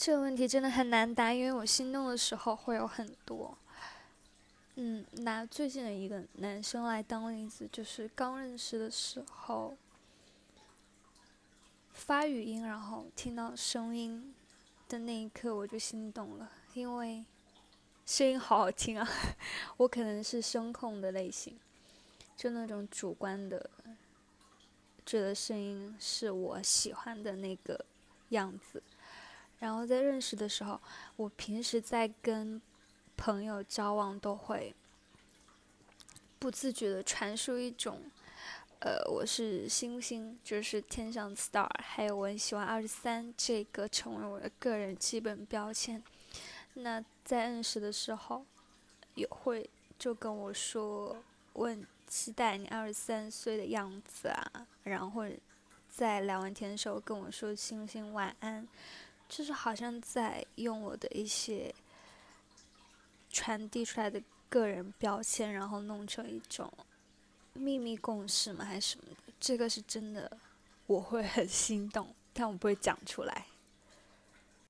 这个问题真的很难答，因为我心动的时候会有很多。嗯，拿最近的一个男生来当例子，就是刚认识的时候，发语音，然后听到声音的那一刻，我就心动了，因为声音好好听啊！我可能是声控的类型，就那种主观的，觉得声音是我喜欢的那个样子。然后在认识的时候，我平时在跟朋友交往都会不自觉的传输一种，呃，我是星星，就是天上 star，还有我很喜欢二十三这个成为我的个人基本标签。那在认识的时候，也会就跟我说，我很期待你二十三岁的样子啊，然后在聊完天的时候跟我说星星晚安。就是好像在用我的一些传递出来的个人标签，然后弄成一种秘密共识嘛？还是什么的？这个是真的，我会很心动，但我不会讲出来。